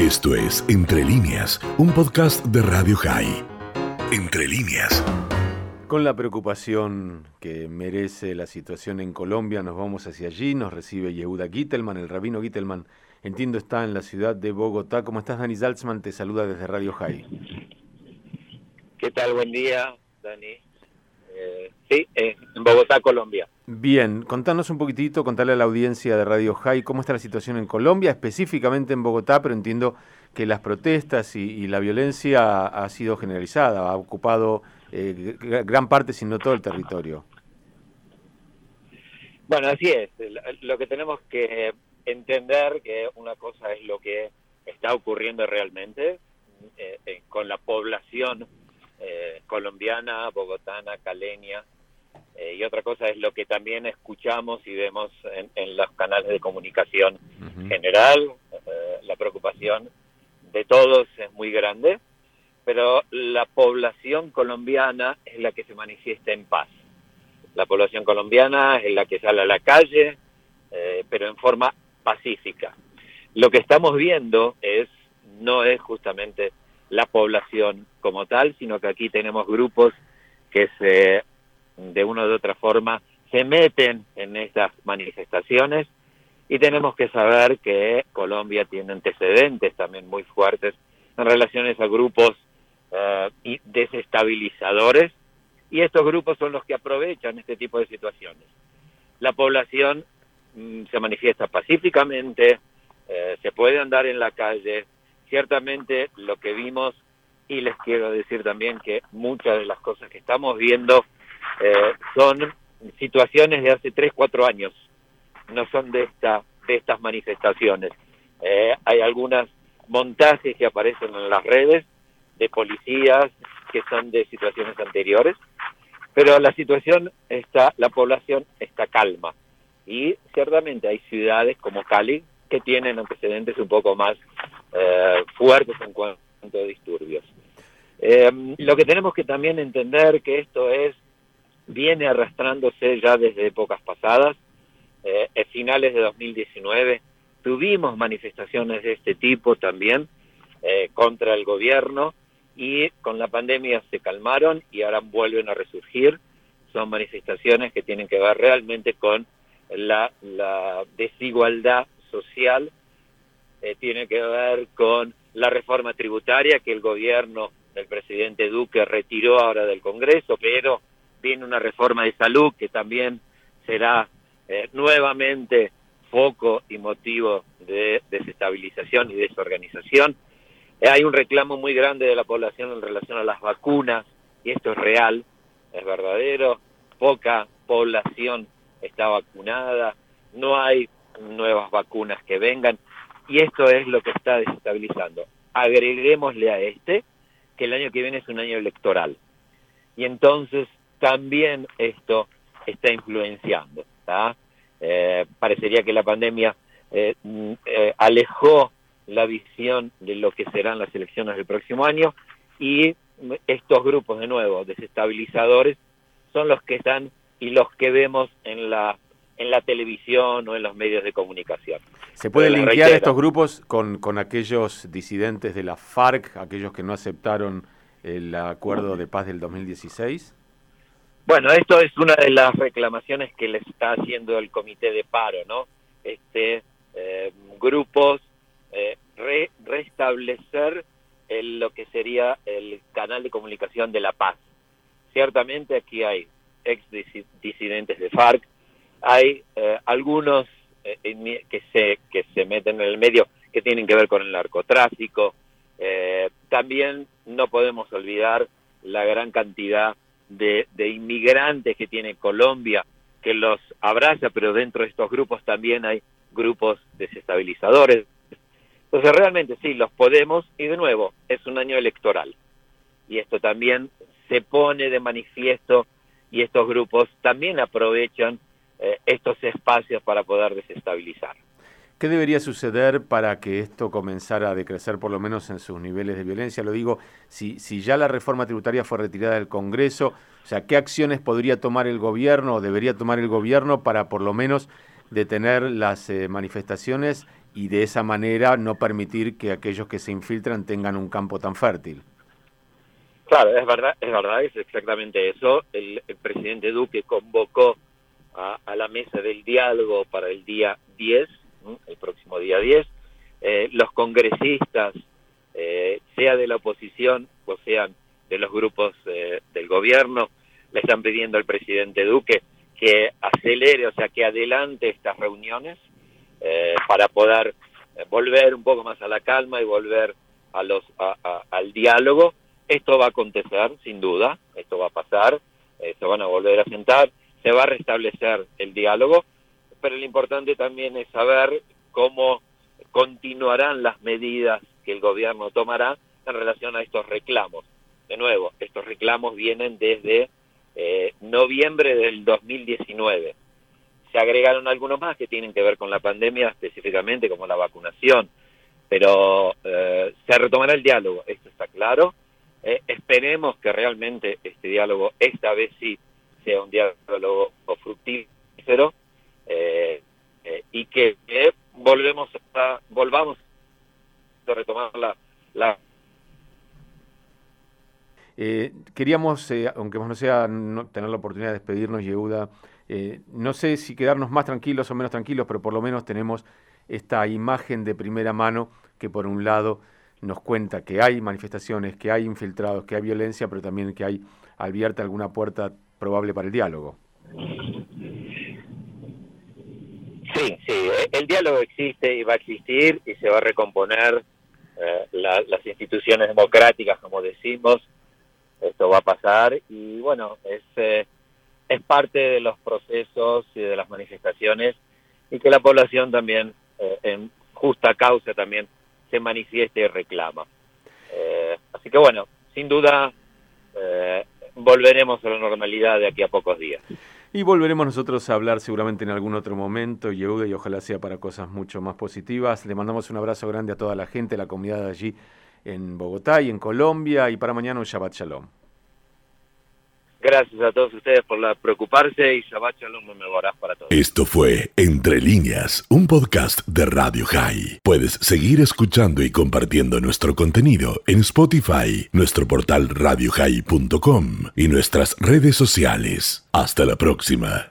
Esto es Entre líneas, un podcast de Radio High. Entre líneas. Con la preocupación que merece la situación en Colombia, nos vamos hacia allí. Nos recibe Yehuda Gittelman, el rabino Gittelman. Entiendo está en la ciudad de Bogotá. ¿Cómo estás, Dani Salzman? Te saluda desde Radio High. ¿Qué tal? Buen día, Dani. Eh, sí, en Bogotá, Colombia. Bien, contanos un poquitito, contarle a la audiencia de Radio High cómo está la situación en Colombia, específicamente en Bogotá, pero entiendo que las protestas y, la violencia ha, sido generalizada, ha ocupado eh, gran parte, si no todo el territorio. Bueno, así es. Lo que tenemos que entender que una cosa es lo que está ocurriendo realmente eh, eh, con la población colombiana, bogotana, caleña, eh, y otra cosa es lo que también escuchamos y vemos en, los canales de comunicación general. Eh, la preocupación de todos es muy grande, pero la población colombiana es la que se manifiesta en paz. La población colombiana es la que sale a la calle, eh, pero en forma pacífica. Lo que estamos viendo es no es justamente la población como tal, sino que aquí tenemos grupos que se de una u otra forma se meten en esas manifestaciones y tenemos que saber que Colombia tiene antecedentes también muy fuertes en relaciones a grupos eh, desestabilizadores y estos grupos son los que aprovechan este tipo de situaciones. La población mm, se manifiesta pacíficamente, eh, se puede andar en la calle, ciertamente lo que vimos y les quiero decir también que muchas de las cosas que estamos viendo eh, son situaciones de hace 3, 4 años, no son de, esta, de estas manifestaciones. Eh, hay algunas montajes que aparecen en las redes de policías que son de situaciones anteriores, pero la situación está, la población está calma y ciertamente hay ciudades como Cali que tienen antecedentes un poco más eh, fuertes en cuanto a disturbios. lo que tenemos que también entender que esto es viene arrastrándose ya desde épocas pasadas. Eh, finales de 2019 tuvimos manifestaciones de este tipo también eh, contra el gobierno y con la pandemia se calmaron y ahora vuelven a resurgir. Son manifestaciones que tienen que ver realmente con la, desigualdad social, eh, tiene que ver con la reforma tributaria que el gobierno del presidente Duque retiró ahora del Congreso, pero viene una reforma de salud que también será eh, nuevamente foco y motivo de desestabilización y desorganización. Eh, hay un reclamo muy grande de la población en relación a las vacunas, y esto es real, es verdadero, poca población está vacunada, no hay nuevas vacunas que vengan, y esto es lo que está desestabilizando. Agreguémosle a este que el año que viene es un año electoral. Y entonces también esto está influenciando. Eh, parecería que la pandemia eh, mm, eh, alejó la visión de lo que serán las elecciones del próximo año y estos grupos de nuevo desestabilizadores son los que están y los que vemos en la en la televisión o en los medios de comunicación. ¿Se puede linkear estos grupos con, con aquellos disidentes de la FARC, aquellos que no aceptaron el acuerdo de paz del 2016? Bueno, esto es una de las reclamaciones que le está haciendo el comité de paro, ¿no? Este, eh, grupos, eh, restablecer lo que sería el canal de comunicación de la paz. Ciertamente aquí hay ex disidentes de FARC, hay eh, algunos que se que se meten en el medio que tienen que ver con el narcotráfico. también no podemos olvidar la gran cantidad de, inmigrantes que tiene Colombia, que los abraza, pero dentro de estos grupos también hay grupos desestabilizadores. Entonces realmente sí, los podemos, y de nuevo, es un año electoral. Y esto también se pone de manifiesto y estos grupos también aprovechan eh, estos espacios para poder desestabilizar. ¿Qué debería suceder para que esto comenzara a decrecer por lo menos en sus niveles de violencia? Lo digo, si, si ya la reforma tributaria fue retirada del Congreso, o sea, ¿qué acciones podría tomar el gobierno o debería tomar el gobierno para por lo menos detener las eh, manifestaciones y de esa manera no permitir que aquellos que se infiltran tengan un campo tan fértil. Claro, es verdad, es verdad, es exactamente eso. El, presidente Duque convocó a, la mesa del diálogo para el día 10, el próximo día 10. Eh, los congresistas, eh, sea de la oposición o sean de los grupos eh, del gobierno, le están pidiendo al presidente Duque que acelere, o sea, que adelante estas reuniones eh, para poder eh, volver un poco más a la calma y volver a los al diálogo. Esto va a acontecer, sin duda, esto va a pasar, se van a volver a sentar, se va a restablecer el diálogo, pero lo importante también es saber cómo continuarán las medidas que el gobierno tomará en relación a estos reclamos. De nuevo, estos reclamos vienen desde noviembre del 2019 se agregaron algunos más que tienen que ver con la pandemia específicamente, como la vacunación. Pero eh, se retomará el diálogo, esto está claro. Eh, esperemos que realmente este diálogo, esta vez sí, sea un diálogo fructífero eh, y que, volvemos a, volvamos a retomar la... la queríamos, aunque no sea no tener la oportunidad de despedirnos, Yehuda, eh, no sé si quedarnos más tranquilos o menos tranquilos, pero por lo menos tenemos esta imagen de primera mano que por un lado nos cuenta que hay manifestaciones, que hay infiltrados, que hay violencia, pero también que hay abierta alguna puerta probable para el diálogo. Sí, el diálogo existe y va a existir y se va a recomponer eh, las instituciones democráticas, como decimos, esto va a pasar y bueno, es... Eh, es parte de los procesos y de las manifestaciones y que la población también, eh, en justa causa también, se manifieste y reclama. Eh, así que bueno, sin duda volveremos a la normalidad de aquí a pocos días. Y volveremos nosotros a hablar seguramente en algún otro momento, Yehuda, y ojalá sea para cosas mucho más positivas. Le mandamos un abrazo grande a toda la gente, la comunidad allí en Bogotá y en Colombia, y para mañana un Shabbat Shalom. Gracias a todos ustedes por preocuparse y Shabbat Shalom me para todos. Esto fue Entre Líneas, un podcast de Radio High. Puedes seguir escuchando y compartiendo nuestro contenido en Spotify, nuestro portal radiohigh.com y nuestras redes sociales. Hasta la próxima.